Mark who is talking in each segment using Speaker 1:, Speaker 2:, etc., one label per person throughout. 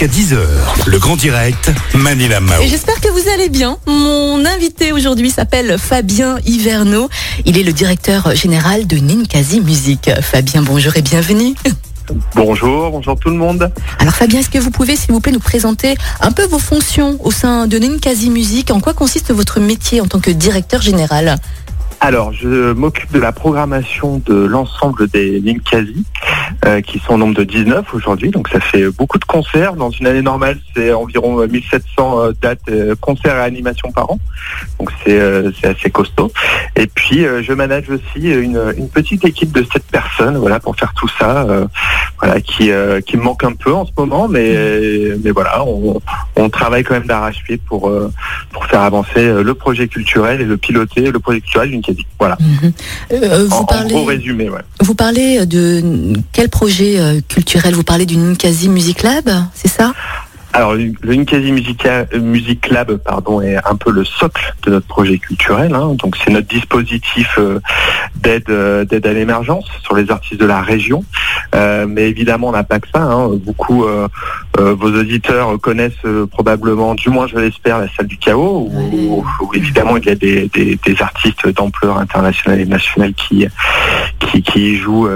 Speaker 1: jusqu'à 10h. Le grand direct, Manila Mao.
Speaker 2: Et j'espère que vous allez bien. Mon invité aujourd'hui s'appelle Fabien Hiverneau. Il est le directeur général de Ninkasi Musique. Fabien, bonjour et bienvenue.
Speaker 3: Bonjour, bonjour tout le monde.
Speaker 2: Alors Fabien, est-ce que vous pouvez s'il vous plaît nous présenter un peu vos fonctions au sein de Ninkasi Musique En quoi consiste votre métier en tant que directeur général?
Speaker 3: Alors, je m'occupe de la programmation de l'ensemble des Ninkasi, euh, qui sont au nombre de 19 aujourd'hui. Donc, ça fait beaucoup de concerts. Dans une année normale, c'est environ 1700 euh, dates, euh, concerts et animations par an. Donc, c'est assez costaud. Et puis, je manage aussi une, petite équipe de 7 personnes, voilà, pour faire tout ça, voilà, qui, qui me manque un peu en ce moment, mais, mais voilà, on, on travaille quand même d'arrache-pied pour, pour faire avancer le projet culturel et le piloter, le projet culturel d'une voilà.
Speaker 2: Mhm. Euh, vous
Speaker 3: en,
Speaker 2: parlez,
Speaker 3: gros résumé, ouais.
Speaker 2: Vous parlez de quel projet euh, culturel? Vous parlez d'une quasi Music Lab, c'est ça?
Speaker 3: Alors, le Ninkasi Music Lab pardon, est un peu le socle de notre projet culturel. Hein. Donc, c'est notre dispositif euh, d'aide euh, d'aide à l'émergence sur les artistes de la région. Euh, mais évidemment, on n'a pas que ça. Hein. Beaucoup, vos auditeurs connaissent probablement, du moins je l'espère, la salle du chaos, où, évidemment il y a des, artistes d'ampleur internationale et nationale qui qui, qui jouent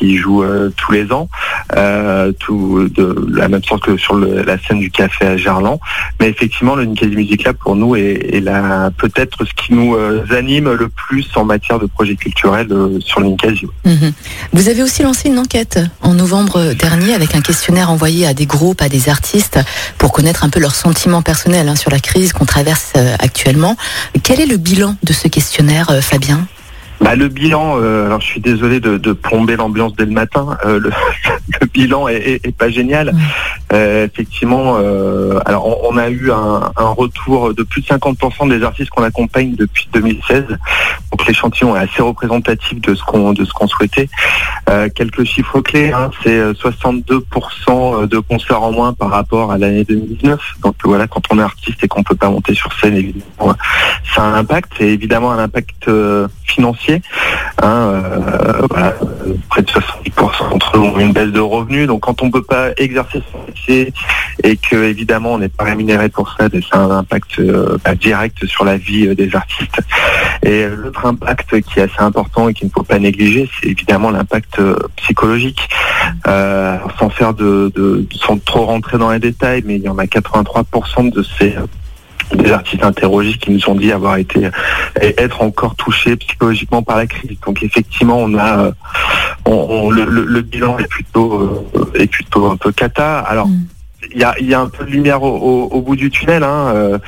Speaker 3: jouent tous les ans, de la même sorte que sur la du café à Gerland. Mais effectivement, le Ninkasi Music Lab pour nous est, peut-être ce qui nous euh, anime le plus en matière de projets culturels euh, sur le.
Speaker 2: Mhm. Vous avez aussi lancé une enquête en novembre dernier avec un questionnaire envoyé à des groupes, à des artistes pour connaître un peu leurs sentiments personnels hein, sur la crise qu'on traverse euh, actuellement. Quel est le bilan de ce questionnaire, Fabien?
Speaker 3: Bah, le bilan, euh, alors je suis désolé de, de plomber l'ambiance dès le matin. Euh, le, le, bilan est, est, pas génial. Euh, effectivement, euh, alors on, a eu un, un, retour de plus de 50% des artistes qu'on accompagne depuis 2016. Donc l'échantillon est assez représentatif de ce qu'on de ce qu'on souhaitait. Euh, quelques chiffres clés, hein, c'est 62% de concerts en moins par rapport à l'année 2019. Donc voilà, quand on est artiste et qu'on peut pas monter sur scène, évidemment, ça a un impact. C'est évidemment un impact financier Hein, euh, près de 70% d'entre eux ont une baisse de revenus. Donc quand on ne peut pas exercer son métier et que évidemment on n'est pas rémunéré pour ça, ça a un impact euh, bah, direct sur la vie euh, des artistes. Et l'autre impact qui est assez important et qu'il ne faut pas négliger, c'est évidemment l'impact psychologique. sans faire de, sans trop rentrer dans les détails, mais il y en a 83% de ces des artistes interrogés qui nous ont dit avoir été être encore touchés psychologiquement par la crise. Donc effectivement, on a on, le, bilan est plutôt euh, est plutôt un peu cata. Alors mm. il y, a, y, a, un peu de lumière au, bout du tunnel. Hein. Euh,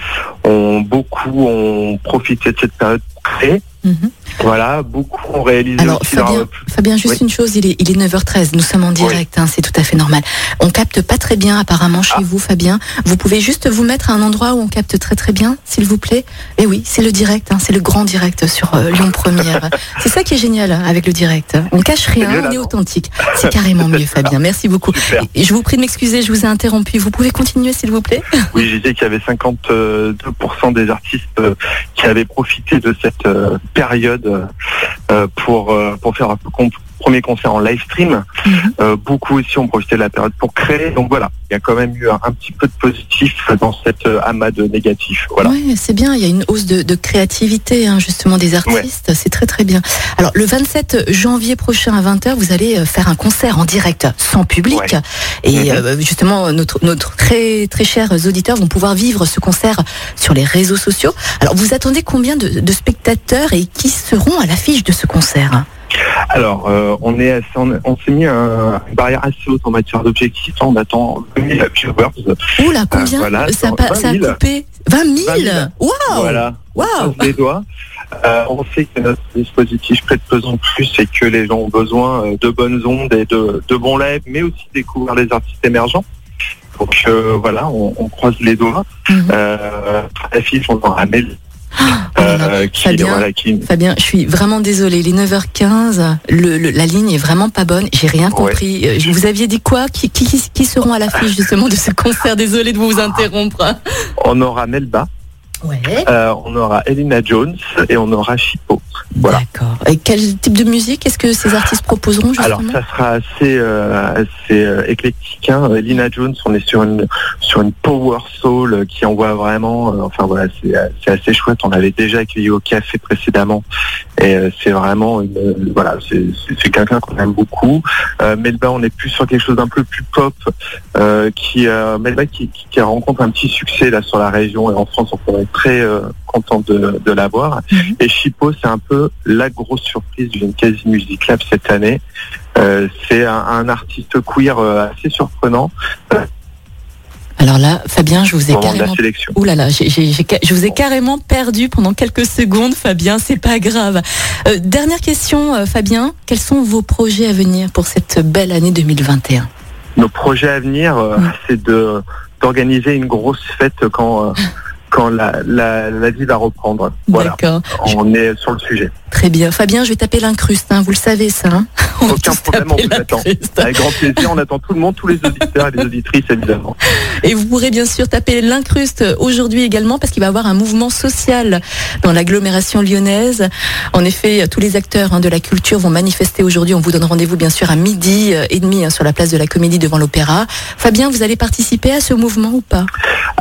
Speaker 3: on, beaucoup ont profité de cette période Mhm. Voilà, beaucoup ont réalisé.
Speaker 2: Alors, Fabien, juste une chose, il est, il est 9h13, nous sommes en direct, hein, c'est tout à fait normal. On capte pas très bien apparemment chez ah. vous, Fabien. Vous pouvez juste vous mettre à un endroit où on capte très très bien, s'il vous plaît. Et eh oui, c'est le direct, hein, c'est le grand direct sur euh, Lyon Première. c'est ça qui est génial hein, avec le direct. On cache rien, on est authentique. C'est carrément mieux, Fabien. Merci beaucoup. Et je vous prie de m'excuser, je vous ai interrompu. Vous pouvez continuer, s'il vous plaît?
Speaker 3: Oui, j'ai dit qu'il y avait 52% des artistes euh, qui avaient profité de cette euh, période euh, pour, euh, pour faire un premier concert en live stream. Mhm. Euh, beaucoup aussi ont profité de la période pour créer. Donc voilà, il y a quand même eu un, petit peu de positif dans cette amas de négatif. Voilà.
Speaker 2: Oui, c'est bien. Il y a une hausse de, créativité hein, justement des artistes. C'est très très bien. Alors le 27 janvier prochain à 20h, vous allez faire un concert en direct sans public. Et mhm. justement, notre, notre très très chers auditeurs vont pouvoir vivre ce concert sur les réseaux sociaux. Alors vous attendez combien de, de spectateurs et qui seront à l'affiche de ce concert?
Speaker 3: Alors, euh, on est on, s'est mis un, une barrière assez haute en matière d'objectifs. On attend 20 000 viewers.
Speaker 2: Oula, combien euh, ça, ça, a coupé 20 000, Waouh
Speaker 3: Voilà. Wow. les doigts. Euh, on sait que notre dispositif prête pesant plus et que les gens ont besoin de bonnes ondes et de, de bons lives, mais aussi découvrir les artistes émergents. Donc voilà, on, on, croise les doigts. Mm -hmm. euh, on en ramène
Speaker 2: euh, Fabien, je suis vraiment désolée. Les 9h15, le, la ligne est vraiment pas bonne. J'ai rien compris. Euh, vous aviez dit quoi? Qui, qui, seront à l'affiche justement de ce concert? Désolé de vous interrompre.
Speaker 3: On aura Melba. Euh, on aura Elina Jones et on aura Chipo. Voilà.
Speaker 2: D'accord. Et quel type de musique est-ce que ces artistes proposeront justement
Speaker 3: Alors ça sera assez, euh, assez euh, éclectique. Hein. Elina Jones, on est sur une sur une power soul qui envoie vraiment. euh, enfin voilà, c'est assez chouette. On avait déjà accueilli au café précédemment et c'est vraiment une, voilà, c'est quelqu'un qu'on aime beaucoup. Melba, on est plus sur quelque chose d'un peu plus pop, qui Melba qui, qui, qui rencontre un petit succès là sur la région et en France, on est très euh, content de, de l'avoir.
Speaker 2: Mhm.
Speaker 3: Et Chipo, c'est un peu la grosse surprise d'une quasi Music Lab cette année. Euh, c'est un, un artiste queer euh, assez surprenant
Speaker 2: Alors là, Fabien, je vous ai carrément. Ouh là là, je vous ai carrément perdu pendant quelques secondes, Fabien, c'est pas grave. Euh, dernière question, Fabien, quels sont vos projets à venir pour cette belle année 2021
Speaker 3: Nos projets à venir, c'est de d'organiser une grosse fête quand quand la, la, la vie va reprendre. Voilà,
Speaker 2: D'accord,
Speaker 3: on est sur le sujet.
Speaker 2: très bien. Fabien, je vais taper l'incruste, hein, vous le savez ça. hein On
Speaker 3: Aucun problème, on vous attend. Avec grand plaisir, on attend tout le monde, tous les auditeurs et les auditrices évidemment.
Speaker 2: Et vous pourrez bien sûr taper l'incruste aujourd'hui également parce qu'il va y avoir un mouvement social dans l'agglomération lyonnaise. En effet, tous les acteurs hein, de la culture vont manifester aujourd'hui. On vous donne rendez-vous bien sûr à midi euh, et demi sur la place de la Comédie devant l'Opéra. Fabien, vous allez participer à ce mouvement ou pas?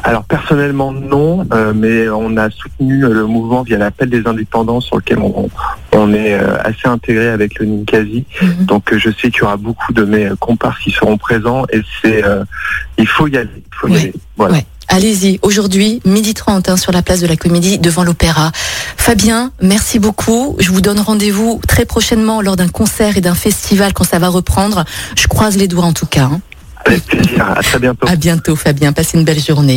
Speaker 3: Alors personnellement non, euh, mais on a soutenu le mouvement via l'appel des indépendants sur lequel on, on est euh, assez intégré avec le Ninkasi.
Speaker 2: Mhm.
Speaker 3: Donc euh, je sais qu'il y aura beaucoup de mes euh, comparses qui seront présents et c'est euh, il faut y aller, il faut y
Speaker 2: Ouais.
Speaker 3: aller. Voilà.
Speaker 2: Ouais. Allez-y, aujourd'hui, midi 30 hein, sur la place de la Comédie devant l'Opéra. Fabien, merci beaucoup. Je vous donne rendez-vous très prochainement lors d'un concert et d'un festival quand ça va reprendre. Je croise les doigts en tout cas. hein.
Speaker 3: Avec plaisir. À très bientôt.
Speaker 2: À bientôt Fabien, passez une belle journée.